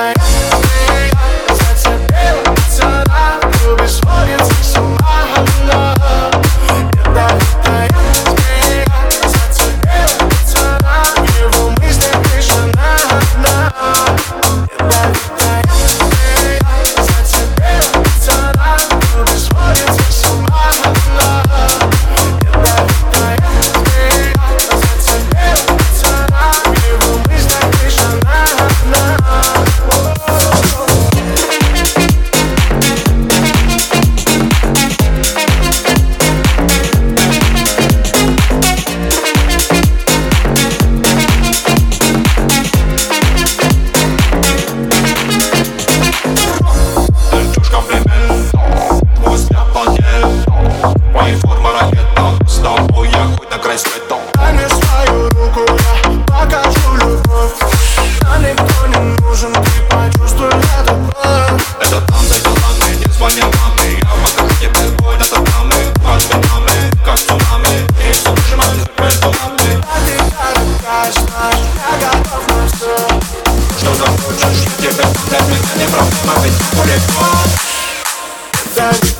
night. nie wraz ma być dance. Zanim